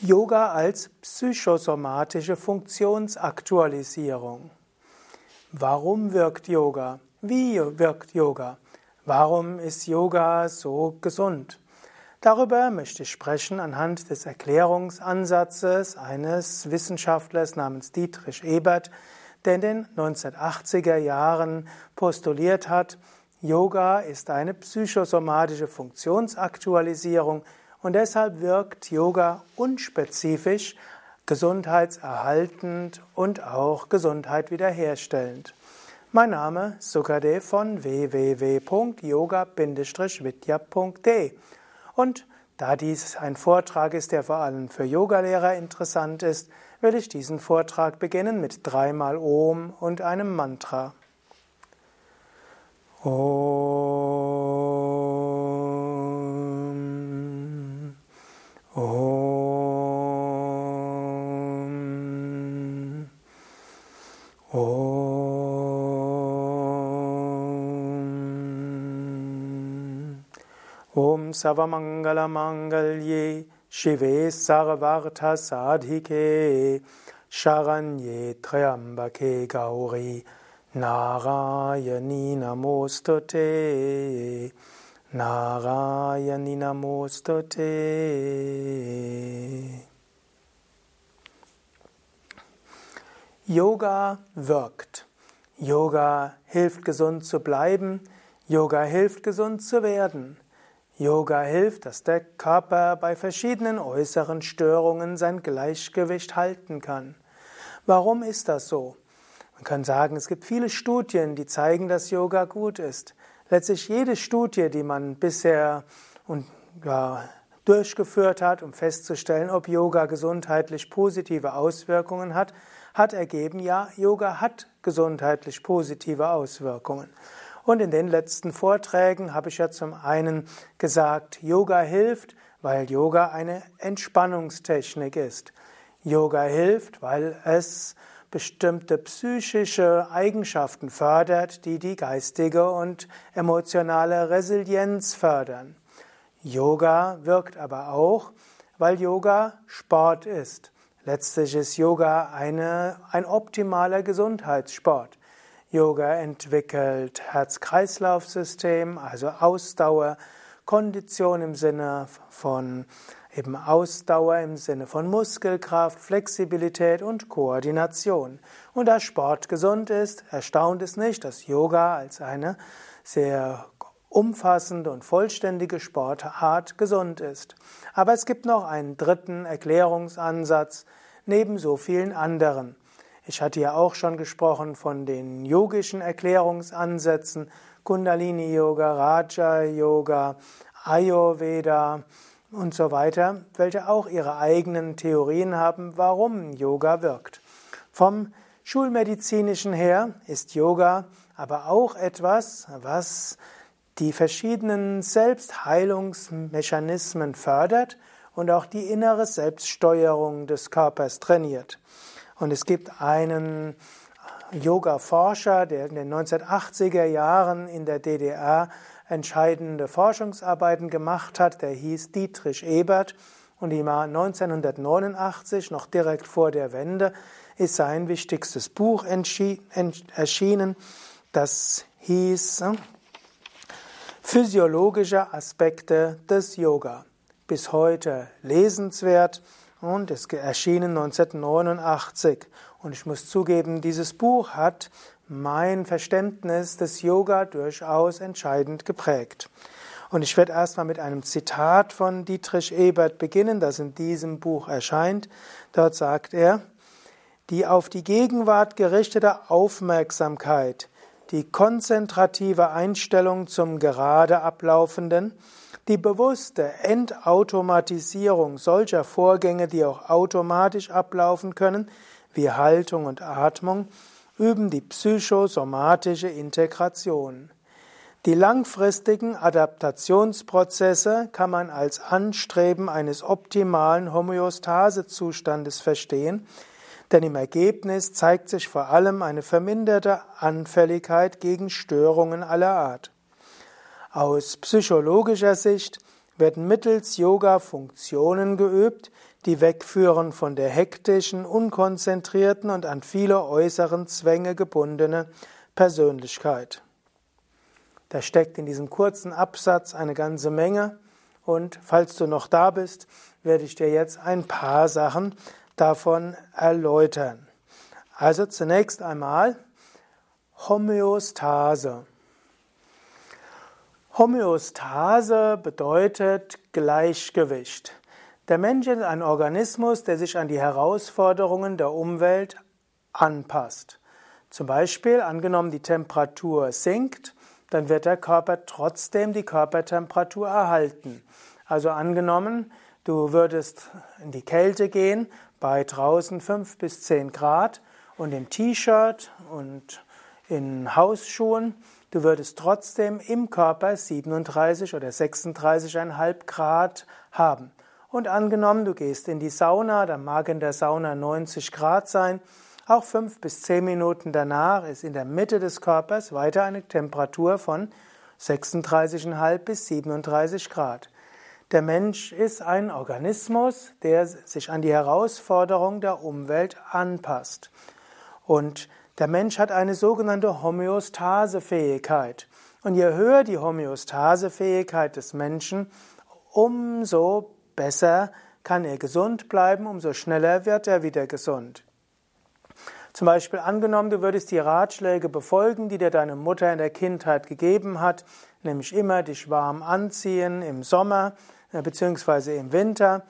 Yoga als psychosomatische Funktionsaktualisierung. Warum wirkt Yoga? Wie wirkt Yoga? Warum ist Yoga so gesund? Darüber möchte ich sprechen anhand des Erklärungsansatzes eines Wissenschaftlers namens Dietrich Ebert, der in den 1980er Jahren postuliert hat, Yoga ist eine psychosomatische Funktionsaktualisierung und deshalb wirkt Yoga unspezifisch, gesundheitserhaltend und auch Gesundheit wiederherstellend. Mein Name ist Sukadev von www.yoga-vidya.de und da dies ein Vortrag ist, der vor allem für Yogalehrer interessant ist, will ich diesen Vortrag beginnen mit dreimal Om und einem Mantra. Om. Om Savamangalamangalye Shive Sarvartha Sadhike Sharanye Triambake Gauri Narayani Namostute. Narayani Namostute. Yoga wirkt. Yoga hilft gesund zu bleiben. Yoga hilft gesund zu werden. Yoga hilft, dass der Körper bei verschiedenen äußeren Störungen sein Gleichgewicht halten kann. Warum ist das so? Man kann sagen, es gibt viele Studien, die zeigen, dass Yoga gut ist. Letztlich jede Studie, die man bisher und, ja, durchgeführt hat, um festzustellen, ob Yoga gesundheitlich positive Auswirkungen hat, hat ergeben, ja, Yoga hat gesundheitlich positive Auswirkungen. Und in den letzten Vorträgen habe ich ja zum einen gesagt, Yoga hilft, weil Yoga eine Entspannungstechnik ist. Yoga hilft, weil es bestimmte psychische Eigenschaften fördert, die die geistige und emotionale Resilienz fördern. Yoga wirkt aber auch, weil Yoga Sport ist. Letztlich ist Yoga eine, ein optimaler Gesundheitssport. Yoga entwickelt Herz-Kreislauf-System, also Ausdauer, Kondition im Sinne von eben Ausdauer im Sinne von Muskelkraft, Flexibilität und Koordination. Und da Sport gesund ist, erstaunt es nicht, dass Yoga als eine sehr umfassende und vollständige Sportart gesund ist. Aber es gibt noch einen dritten Erklärungsansatz neben so vielen anderen. Ich hatte ja auch schon gesprochen von den yogischen Erklärungsansätzen, Kundalini Yoga, Raja Yoga, Ayurveda, und so weiter, welche auch ihre eigenen Theorien haben, warum Yoga wirkt. Vom Schulmedizinischen her ist Yoga aber auch etwas, was die verschiedenen Selbstheilungsmechanismen fördert und auch die innere Selbststeuerung des Körpers trainiert. Und es gibt einen Yoga-Forscher, der in den 1980er Jahren in der DDR entscheidende Forschungsarbeiten gemacht hat, der hieß Dietrich Ebert. Und im Jahr 1989, noch direkt vor der Wende, ist sein wichtigstes Buch erschienen, das hieß hm, Physiologische Aspekte des Yoga. Bis heute lesenswert und ist erschienen 1989. Und ich muss zugeben, dieses Buch hat mein Verständnis des Yoga durchaus entscheidend geprägt. Und ich werde erstmal mit einem Zitat von Dietrich Ebert beginnen, das in diesem Buch erscheint. Dort sagt er, die auf die Gegenwart gerichtete Aufmerksamkeit, die konzentrative Einstellung zum gerade ablaufenden, die bewusste Entautomatisierung solcher Vorgänge, die auch automatisch ablaufen können, wie Haltung und Atmung, üben die psychosomatische Integration. Die langfristigen Adaptationsprozesse kann man als Anstreben eines optimalen Homöostasezustandes verstehen, denn im Ergebnis zeigt sich vor allem eine verminderte Anfälligkeit gegen Störungen aller Art. Aus psychologischer Sicht werden mittels Yoga Funktionen geübt, die wegführen von der hektischen, unkonzentrierten und an viele äußeren Zwänge gebundene Persönlichkeit. Da steckt in diesem kurzen Absatz eine ganze Menge und falls du noch da bist, werde ich dir jetzt ein paar Sachen davon erläutern. Also zunächst einmal Homöostase. Homöostase bedeutet Gleichgewicht. Der Mensch ist ein Organismus, der sich an die Herausforderungen der Umwelt anpasst. Zum Beispiel, angenommen die Temperatur sinkt, dann wird der Körper trotzdem die Körpertemperatur erhalten. Also angenommen, du würdest in die Kälte gehen bei draußen 5 bis 10 Grad und im T-Shirt und in Hausschuhen, du würdest trotzdem im Körper 37 oder 36,5 Grad haben. Und angenommen, du gehst in die Sauna, dann mag in der Sauna 90 Grad sein, auch fünf bis zehn Minuten danach ist in der Mitte des Körpers weiter eine Temperatur von 36,5 bis 37 Grad. Der Mensch ist ein Organismus, der sich an die Herausforderung der Umwelt anpasst. Und der Mensch hat eine sogenannte Homöostasefähigkeit. Und je höher die Homöostasefähigkeit des Menschen, umso besser kann er gesund bleiben, umso schneller wird er wieder gesund. Zum Beispiel angenommen, du würdest die Ratschläge befolgen, die dir deine Mutter in der Kindheit gegeben hat, nämlich immer dich warm anziehen im Sommer äh, bzw. im Winter,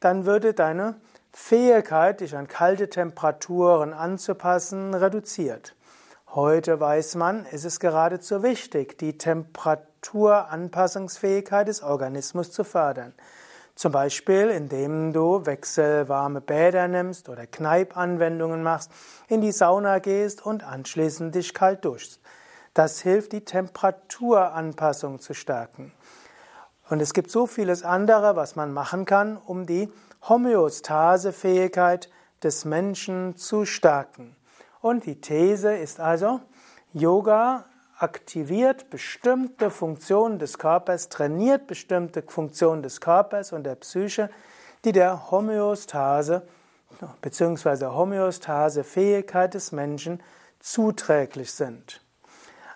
dann würde deine Fähigkeit, dich an kalte Temperaturen anzupassen, reduziert. Heute weiß man, ist es geradezu wichtig, die Temperaturanpassungsfähigkeit des Organismus zu fördern. Zum Beispiel, indem du wechselwarme Bäder nimmst oder Kneipanwendungen machst, in die Sauna gehst und anschließend dich kalt duschst. Das hilft, die Temperaturanpassung zu stärken. Und es gibt so vieles andere, was man machen kann, um die Homöostasefähigkeit des Menschen zu stärken. Und die These ist also, Yoga aktiviert bestimmte Funktionen des Körpers, trainiert bestimmte Funktionen des Körpers und der Psyche, die der Homöostase bzw. Homöostasefähigkeit des Menschen zuträglich sind.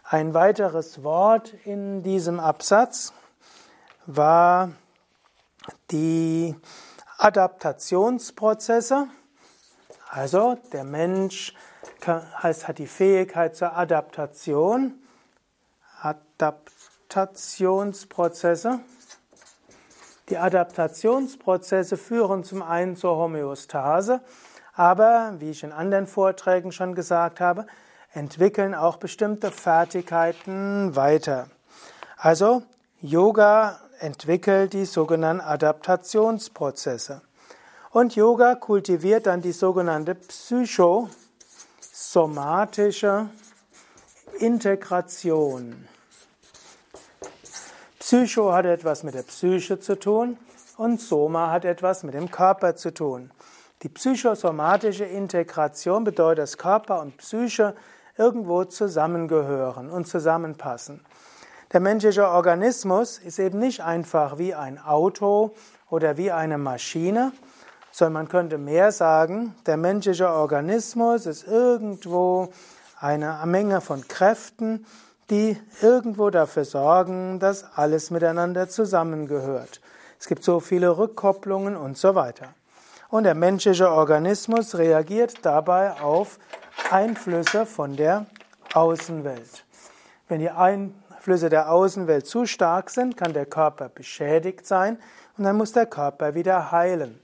Ein weiteres Wort in diesem Absatz war die Adaptationsprozesse. Also der Mensch hat die Fähigkeit zur Adaptation. Adaptationsprozesse. Die Adaptationsprozesse führen zum einen zur Homöostase, aber, wie ich in anderen Vorträgen schon gesagt habe, entwickeln auch bestimmte Fertigkeiten weiter. Also Yoga entwickelt die sogenannten Adaptationsprozesse. Und Yoga kultiviert dann die sogenannte psychosomatische Integration. Psycho hat etwas mit der Psyche zu tun und Soma hat etwas mit dem Körper zu tun. Die psychosomatische Integration bedeutet, dass Körper und Psyche irgendwo zusammengehören und zusammenpassen. Der menschliche Organismus ist eben nicht einfach wie ein Auto oder wie eine Maschine, sondern man könnte mehr sagen, der menschliche Organismus ist irgendwo eine Menge von Kräften, die irgendwo dafür sorgen, dass alles miteinander zusammengehört. Es gibt so viele Rückkopplungen und so weiter. Und der menschliche Organismus reagiert dabei auf Einflüsse von der Außenwelt. Wenn die Einflüsse der Außenwelt zu stark sind, kann der Körper beschädigt sein und dann muss der Körper wieder heilen.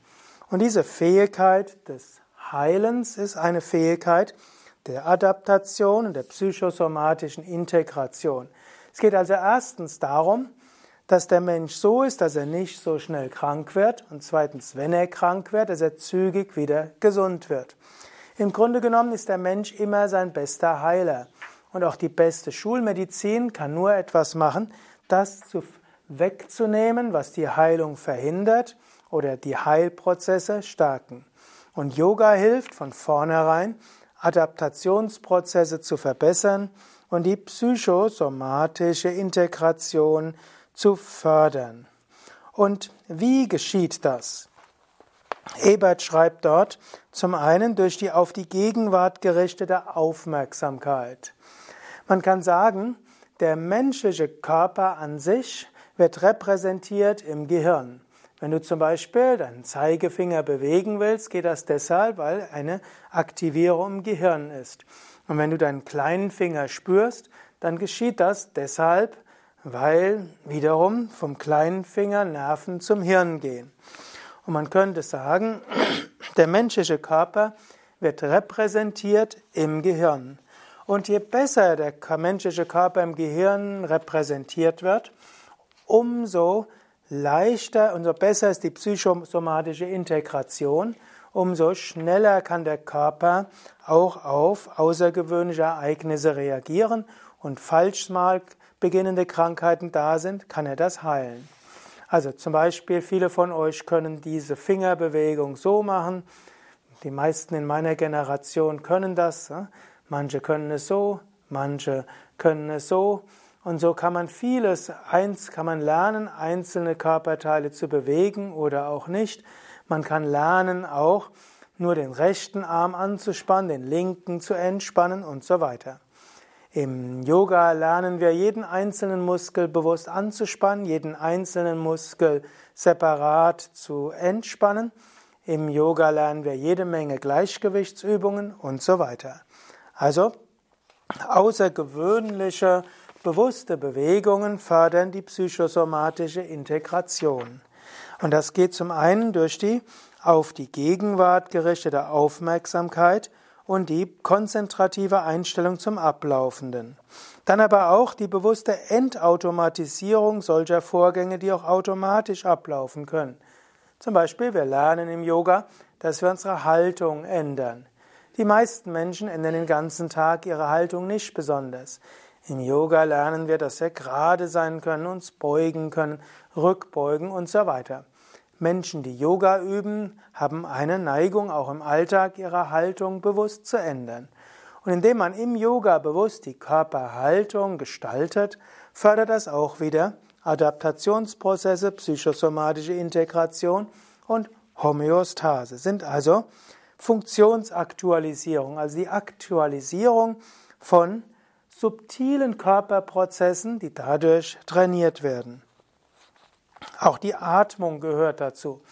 Und diese Fähigkeit des Heilens ist eine Fähigkeit der Adaptation und der psychosomatischen Integration. Es geht also erstens darum, dass der Mensch so ist, dass er nicht so schnell krank wird und zweitens, wenn er krank wird, dass er zügig wieder gesund wird. Im Grunde genommen ist der Mensch immer sein bester Heiler. Und auch die beste Schulmedizin kann nur etwas machen, das zu wegzunehmen, was die Heilung verhindert oder die Heilprozesse stärken. Und Yoga hilft von vornherein, Adaptationsprozesse zu verbessern und die psychosomatische Integration zu fördern. Und wie geschieht das? Ebert schreibt dort zum einen durch die auf die Gegenwart gerichtete Aufmerksamkeit. Man kann sagen, der menschliche Körper an sich wird repräsentiert im Gehirn. Wenn du zum Beispiel deinen Zeigefinger bewegen willst, geht das deshalb, weil eine Aktivierung im Gehirn ist. Und wenn du deinen kleinen Finger spürst, dann geschieht das deshalb, weil wiederum vom kleinen Finger Nerven zum Hirn gehen. Und man könnte sagen, der menschliche Körper wird repräsentiert im Gehirn. Und je besser der menschliche Körper im Gehirn repräsentiert wird, umso leichter, umso besser ist die psychosomatische Integration, umso schneller kann der Körper auch auf außergewöhnliche Ereignisse reagieren und falsch mal beginnende Krankheiten da sind, kann er das heilen. Also zum Beispiel, viele von euch können diese Fingerbewegung so machen. Die meisten in meiner Generation können das. Manche können es so, manche können es so. Und so kann man vieles, eins kann man lernen, einzelne Körperteile zu bewegen oder auch nicht. Man kann lernen auch nur den rechten Arm anzuspannen, den linken zu entspannen und so weiter. Im Yoga lernen wir jeden einzelnen Muskel bewusst anzuspannen, jeden einzelnen Muskel separat zu entspannen. Im Yoga lernen wir jede Menge Gleichgewichtsübungen und so weiter. Also außergewöhnliche Bewusste Bewegungen fördern die psychosomatische Integration. Und das geht zum einen durch die auf die Gegenwart gerichtete Aufmerksamkeit und die konzentrative Einstellung zum Ablaufenden. Dann aber auch die bewusste Entautomatisierung solcher Vorgänge, die auch automatisch ablaufen können. Zum Beispiel, wir lernen im Yoga, dass wir unsere Haltung ändern. Die meisten Menschen ändern den ganzen Tag ihre Haltung nicht besonders. Im Yoga lernen wir, dass wir gerade sein können, uns beugen können, rückbeugen und so weiter. Menschen, die Yoga üben, haben eine Neigung, auch im Alltag ihre Haltung bewusst zu ändern. Und indem man im Yoga bewusst die Körperhaltung gestaltet, fördert das auch wieder Adaptationsprozesse, psychosomatische Integration und Homöostase. Sind also Funktionsaktualisierung, also die Aktualisierung von subtilen Körperprozessen, die dadurch trainiert werden. Auch die Atmung gehört dazu.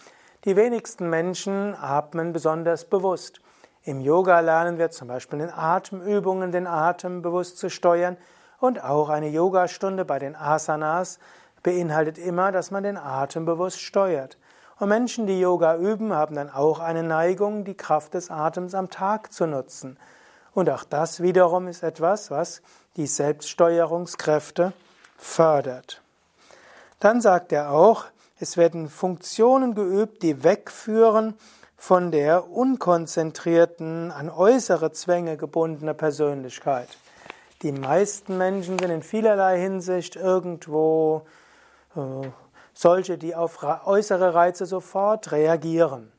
Die wenigsten Menschen atmen besonders bewusst. Im Yoga lernen wir zum Beispiel in Atemübungen den Atem bewusst zu steuern und auch eine Yogastunde bei den Asanas beinhaltet immer, dass man den Atem bewusst steuert. Und Menschen, die Yoga üben, haben dann auch eine Neigung, die Kraft des Atems am Tag zu nutzen. Und auch das wiederum ist etwas, was die Selbststeuerungskräfte fördert. Dann sagt er auch, es werden Funktionen geübt, die wegführen von der unkonzentrierten, an äußere Zwänge gebundene Persönlichkeit. Die meisten Menschen sind in vielerlei Hinsicht irgendwo äh, solche, die auf äußere Reize sofort reagieren.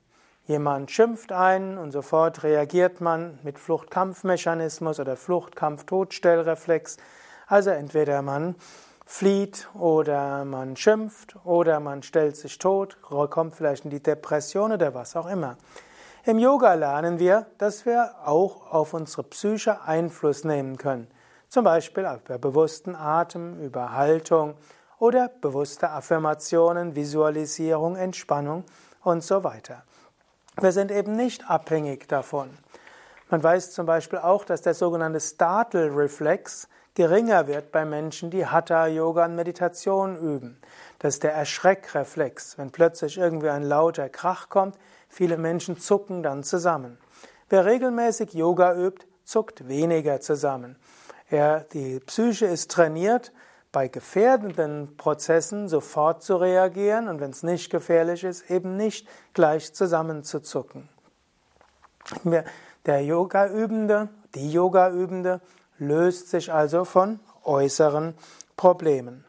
Jemand schimpft einen und sofort reagiert man mit Fluchtkampfmechanismus oder Fluchtkampf-Todstellreflex. Also entweder man flieht oder man schimpft oder man stellt sich tot, kommt vielleicht in die Depression oder was auch immer. Im Yoga lernen wir, dass wir auch auf unsere Psyche Einfluss nehmen können. Zum Beispiel über bewussten Atem, über Haltung oder bewusste Affirmationen, Visualisierung, Entspannung und so weiter. Wir sind eben nicht abhängig davon. Man weiß zum Beispiel auch, dass der sogenannte Startle-Reflex geringer wird bei Menschen, die Hatha-Yoga und Meditation üben. Das ist der Erschreckreflex. Wenn plötzlich irgendwie ein lauter Krach kommt, viele Menschen zucken dann zusammen. Wer regelmäßig Yoga übt, zuckt weniger zusammen. Er, die Psyche ist trainiert, bei gefährdenden Prozessen sofort zu reagieren und wenn es nicht gefährlich ist, eben nicht gleich zusammenzuzucken. Der Yoga-Übende, die Yoga-Übende löst sich also von äußeren Problemen.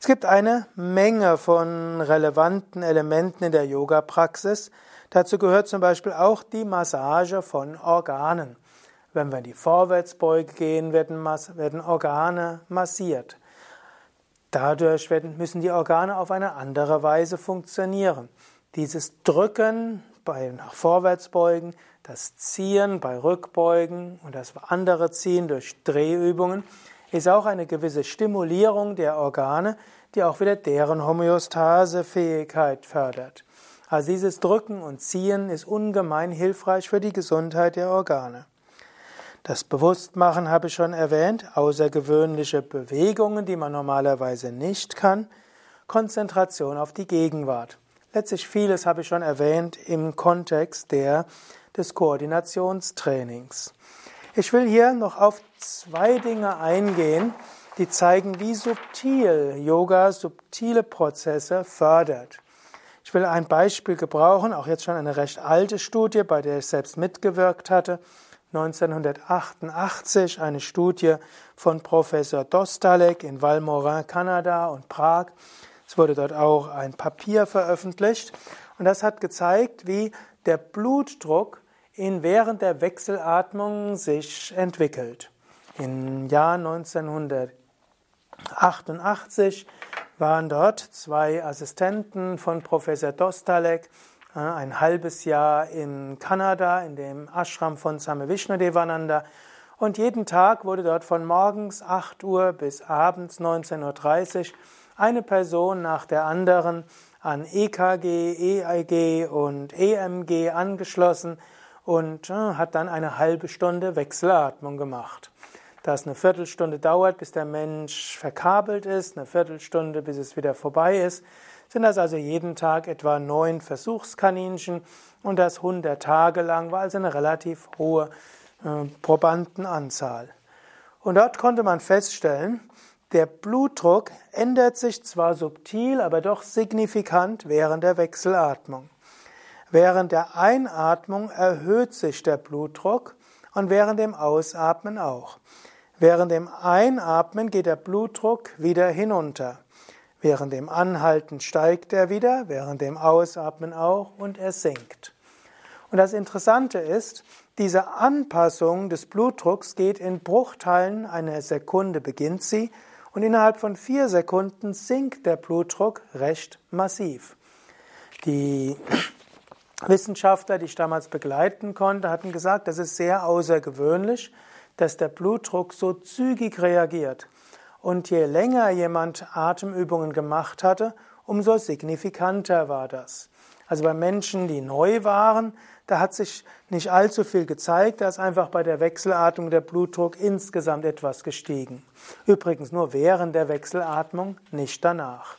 Es gibt eine Menge von relevanten Elementen in der Yoga-Praxis. Dazu gehört zum Beispiel auch die Massage von Organen. Wenn wir in die Vorwärtsbeuge gehen, werden, werden Organe massiert. Dadurch werden, müssen die Organe auf eine andere Weise funktionieren. Dieses Drücken bei nach vorwärts beugen, das Ziehen bei Rückbeugen und das andere Ziehen durch Drehübungen ist auch eine gewisse Stimulierung der Organe, die auch wieder deren Homöostasefähigkeit fördert. Also dieses Drücken und Ziehen ist ungemein hilfreich für die Gesundheit der Organe. Das Bewusstmachen habe ich schon erwähnt, außergewöhnliche Bewegungen, die man normalerweise nicht kann, Konzentration auf die Gegenwart. Letztlich vieles habe ich schon erwähnt im Kontext der, des Koordinationstrainings. Ich will hier noch auf zwei Dinge eingehen, die zeigen, wie subtil Yoga subtile Prozesse fördert. Ich will ein Beispiel gebrauchen, auch jetzt schon eine recht alte Studie, bei der ich selbst mitgewirkt hatte. 1988 eine Studie von Professor Dostalek in Valmorin, Kanada und Prag. Es wurde dort auch ein Papier veröffentlicht und das hat gezeigt, wie der Blutdruck in während der Wechselatmung sich entwickelt. Im Jahr 1988 waren dort zwei Assistenten von Professor Dostalek ein halbes Jahr in Kanada in dem Ashram von Same Vishnudevananda und jeden Tag wurde dort von morgens 8 Uhr bis abends 19.30 Uhr eine Person nach der anderen an EKG, EIG und EMG angeschlossen und hat dann eine halbe Stunde Wechselatmung gemacht dass eine Viertelstunde dauert, bis der Mensch verkabelt ist, eine Viertelstunde, bis es wieder vorbei ist, sind das also jeden Tag etwa neun Versuchskaninchen und das 100 Tage lang war also eine relativ hohe äh, Probandenanzahl. Und dort konnte man feststellen, der Blutdruck ändert sich zwar subtil, aber doch signifikant während der Wechselatmung. Während der Einatmung erhöht sich der Blutdruck und während dem Ausatmen auch. Während dem Einatmen geht der Blutdruck wieder hinunter. Während dem Anhalten steigt er wieder, während dem Ausatmen auch und er sinkt. Und das Interessante ist, diese Anpassung des Blutdrucks geht in Bruchteilen einer Sekunde beginnt sie und innerhalb von vier Sekunden sinkt der Blutdruck recht massiv. Die Wissenschaftler, die ich damals begleiten konnte, hatten gesagt, das ist sehr außergewöhnlich, dass der Blutdruck so zügig reagiert. Und je länger jemand Atemübungen gemacht hatte, umso signifikanter war das. Also bei Menschen, die neu waren, da hat sich nicht allzu viel gezeigt, da ist einfach bei der Wechselatmung der Blutdruck insgesamt etwas gestiegen. Übrigens nur während der Wechselatmung, nicht danach.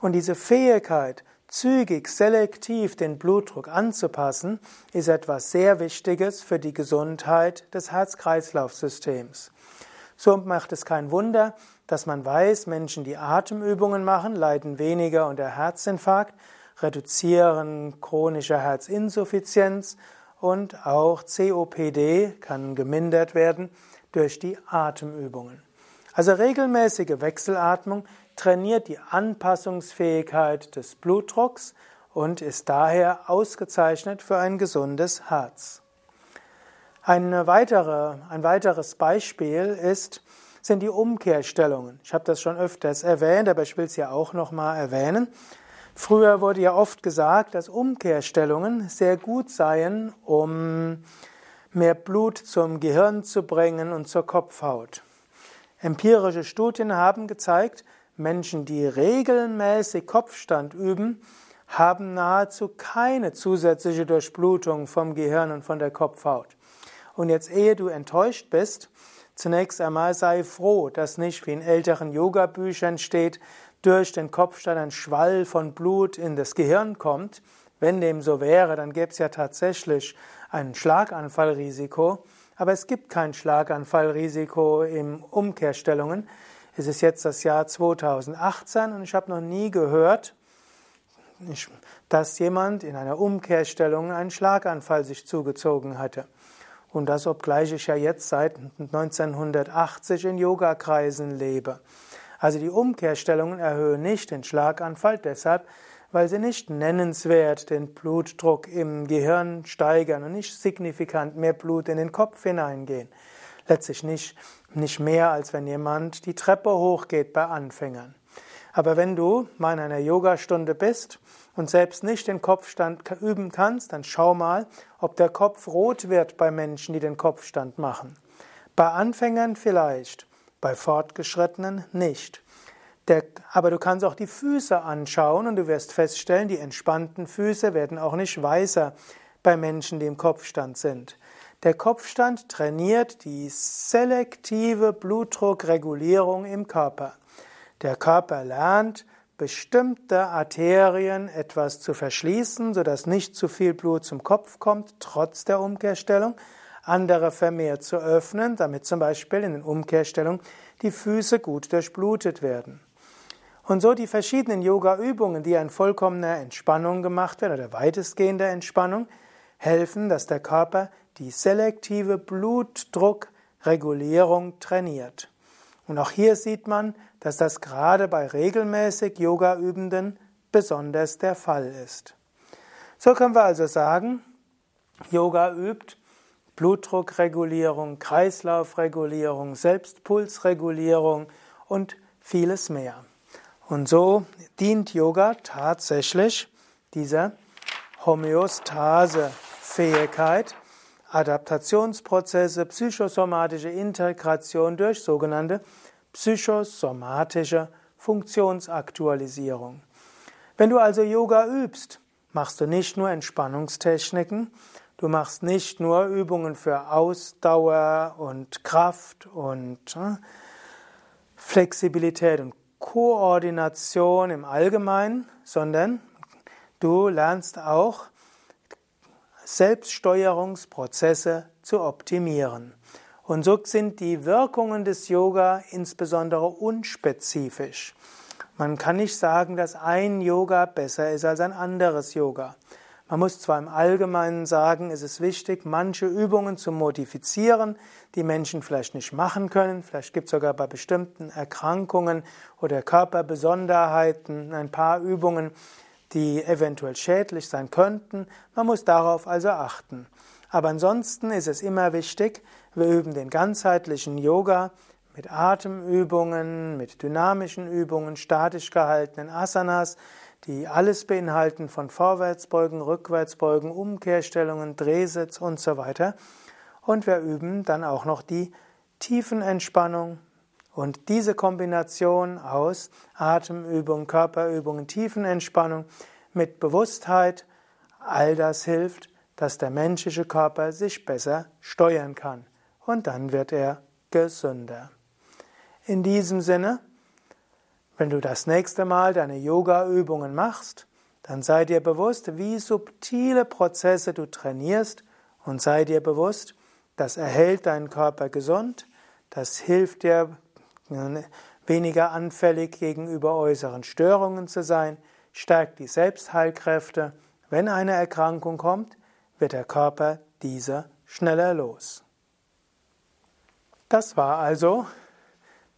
Und diese Fähigkeit, zügig, selektiv den Blutdruck anzupassen, ist etwas sehr Wichtiges für die Gesundheit des Herz-Kreislauf-Systems. So macht es kein Wunder, dass man weiß, Menschen, die Atemübungen machen, leiden weniger unter Herzinfarkt, reduzieren chronische Herzinsuffizienz und auch COPD kann gemindert werden durch die Atemübungen. Also regelmäßige Wechselatmung trainiert die Anpassungsfähigkeit des Blutdrucks und ist daher ausgezeichnet für ein gesundes Herz. Eine weitere, ein weiteres Beispiel ist, sind die Umkehrstellungen. Ich habe das schon öfters erwähnt, aber ich will es ja auch nochmal erwähnen. Früher wurde ja oft gesagt, dass Umkehrstellungen sehr gut seien, um mehr Blut zum Gehirn zu bringen und zur Kopfhaut. Empirische Studien haben gezeigt, Menschen, die regelmäßig Kopfstand üben, haben nahezu keine zusätzliche Durchblutung vom Gehirn und von der Kopfhaut. Und jetzt, ehe du enttäuscht bist, zunächst einmal sei froh, dass nicht wie in älteren Yoga-Büchern steht, durch den Kopfstand ein Schwall von Blut in das Gehirn kommt. Wenn dem so wäre, dann gäbe es ja tatsächlich ein Schlaganfallrisiko. Aber es gibt kein Schlaganfallrisiko in Umkehrstellungen. Es ist jetzt das Jahr 2018 und ich habe noch nie gehört, dass jemand in einer Umkehrstellung einen Schlaganfall sich zugezogen hatte. Und das, obgleich ich ja jetzt seit 1980 in Yogakreisen lebe. Also die Umkehrstellungen erhöhen nicht den Schlaganfall deshalb, weil sie nicht nennenswert den Blutdruck im Gehirn steigern und nicht signifikant mehr Blut in den Kopf hineingehen. Letztlich nicht nicht mehr, als wenn jemand die Treppe hochgeht bei Anfängern. Aber wenn du mal in einer Yogastunde bist und selbst nicht den Kopfstand üben kannst, dann schau mal, ob der Kopf rot wird bei Menschen, die den Kopfstand machen. Bei Anfängern vielleicht, bei Fortgeschrittenen nicht. Der, aber du kannst auch die Füße anschauen und du wirst feststellen, die entspannten Füße werden auch nicht weißer bei Menschen, die im Kopfstand sind. Der Kopfstand trainiert die selektive Blutdruckregulierung im Körper. Der Körper lernt, bestimmte Arterien etwas zu verschließen, sodass nicht zu viel Blut zum Kopf kommt, trotz der Umkehrstellung, andere vermehrt zu öffnen, damit zum Beispiel in den Umkehrstellungen die Füße gut durchblutet werden. Und so die verschiedenen Yoga-Übungen, die in vollkommener Entspannung gemacht werden oder weitestgehender Entspannung, helfen, dass der Körper die selektive Blutdruckregulierung trainiert. Und auch hier sieht man, dass das gerade bei regelmäßig Yoga-Übenden besonders der Fall ist. So können wir also sagen, Yoga übt Blutdruckregulierung, Kreislaufregulierung, Selbstpulsregulierung und vieles mehr. Und so dient Yoga tatsächlich dieser Homöostase-Fähigkeit, Adaptationsprozesse, psychosomatische Integration durch sogenannte psychosomatische Funktionsaktualisierung. Wenn du also Yoga übst, machst du nicht nur Entspannungstechniken, du machst nicht nur Übungen für Ausdauer und Kraft und äh, Flexibilität und Koordination im Allgemeinen, sondern du lernst auch Selbststeuerungsprozesse zu optimieren. Und so sind die Wirkungen des Yoga insbesondere unspezifisch. Man kann nicht sagen, dass ein Yoga besser ist als ein anderes Yoga. Man muss zwar im Allgemeinen sagen, es ist wichtig, manche Übungen zu modifizieren, die Menschen vielleicht nicht machen können. Vielleicht gibt es sogar bei bestimmten Erkrankungen oder Körperbesonderheiten ein paar Übungen, die eventuell schädlich sein könnten. Man muss darauf also achten. Aber ansonsten ist es immer wichtig, wir üben den ganzheitlichen Yoga mit Atemübungen, mit dynamischen Übungen, statisch gehaltenen Asanas, die alles beinhalten von Vorwärtsbeugen, Rückwärtsbeugen, Umkehrstellungen, Drehsitz und so weiter. Und wir üben dann auch noch die Tiefenentspannung, und diese Kombination aus Atemübung, Körperübung, Tiefenentspannung mit Bewusstheit, all das hilft, dass der menschliche Körper sich besser steuern kann. Und dann wird er gesünder. In diesem Sinne, wenn du das nächste Mal deine Yoga-Übungen machst, dann sei dir bewusst, wie subtile Prozesse du trainierst und sei dir bewusst, das erhält deinen Körper gesund, das hilft dir weniger anfällig gegenüber äußeren Störungen zu sein, stärkt die Selbstheilkräfte. Wenn eine Erkrankung kommt, wird der Körper diese schneller los. Das war also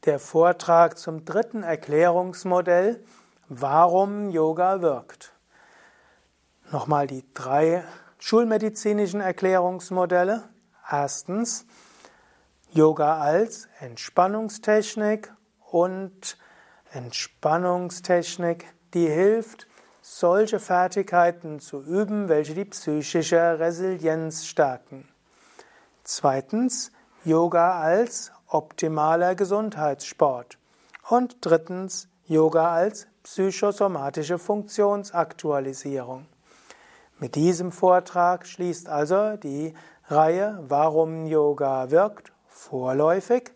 der Vortrag zum dritten Erklärungsmodell, warum Yoga wirkt. Nochmal die drei schulmedizinischen Erklärungsmodelle. Erstens, Yoga als Entspannungstechnik und Entspannungstechnik, die hilft, solche Fertigkeiten zu üben, welche die psychische Resilienz stärken. Zweitens, Yoga als optimaler Gesundheitssport. Und drittens, Yoga als psychosomatische Funktionsaktualisierung. Mit diesem Vortrag schließt also die Reihe Warum Yoga wirkt vorläufig.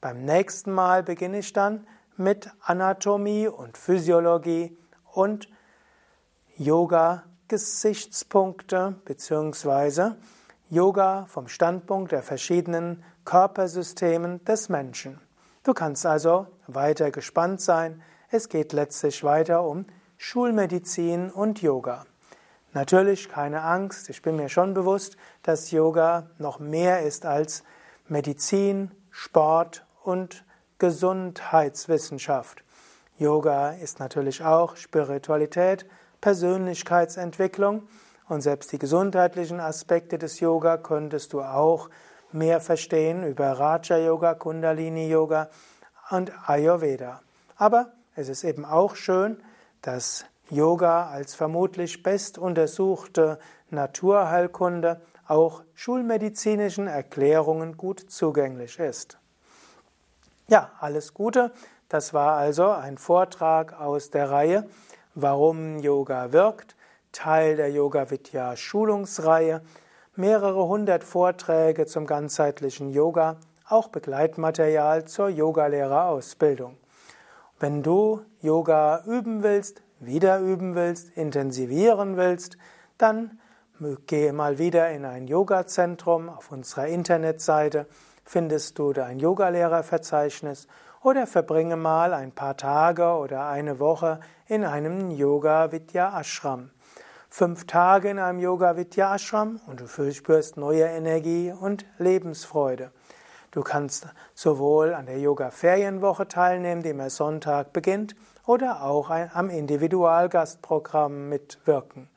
Beim nächsten Mal beginne ich dann mit Anatomie und Physiologie und Yoga-Gesichtspunkte bzw. Yoga vom Standpunkt der verschiedenen Körpersystemen des Menschen. Du kannst also weiter gespannt sein. Es geht letztlich weiter um Schulmedizin und Yoga. Natürlich keine Angst, ich bin mir schon bewusst, dass Yoga noch mehr ist als Medizin, Sport und Gesundheitswissenschaft. Yoga ist natürlich auch Spiritualität, Persönlichkeitsentwicklung und selbst die gesundheitlichen Aspekte des Yoga könntest du auch mehr verstehen über Raja Yoga, Kundalini Yoga und Ayurveda. Aber es ist eben auch schön, dass Yoga als vermutlich best untersuchte Naturheilkunde auch schulmedizinischen Erklärungen gut zugänglich ist. Ja, alles Gute. Das war also ein Vortrag aus der Reihe Warum Yoga wirkt, Teil der Yoga Vidya Schulungsreihe, mehrere hundert Vorträge zum ganzheitlichen Yoga, auch Begleitmaterial zur Yogalehrerausbildung. Wenn du Yoga üben willst, wieder üben willst, intensivieren willst, dann gehe mal wieder in ein Yoga-Zentrum. Auf unserer Internetseite findest du dein Yogalehrerverzeichnis oder verbringe mal ein paar Tage oder eine Woche in einem Yoga Vidya Ashram. Fünf Tage in einem Yoga Vidya Ashram und du spürst neue Energie und Lebensfreude. Du kannst sowohl an der Yoga Ferienwoche teilnehmen, die immer Sonntag beginnt, oder auch am Individualgastprogramm mitwirken.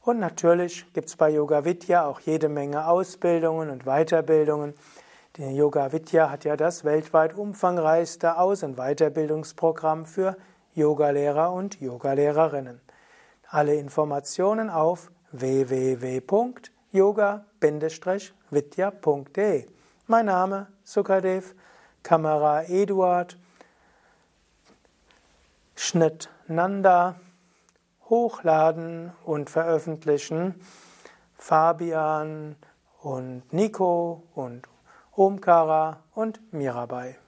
Und natürlich gibt es bei Yoga Vidya auch jede Menge Ausbildungen und Weiterbildungen. Die Yoga Vidya hat ja das weltweit umfangreichste Aus- und Weiterbildungsprogramm für Yogalehrer und Yogalehrerinnen. Alle Informationen auf www.yoga-vidya.de. Mein Name Sukadev, Kamera Eduard, Schnitt Nanda, Hochladen und Veröffentlichen Fabian und Nico und Omkara und Mirabai.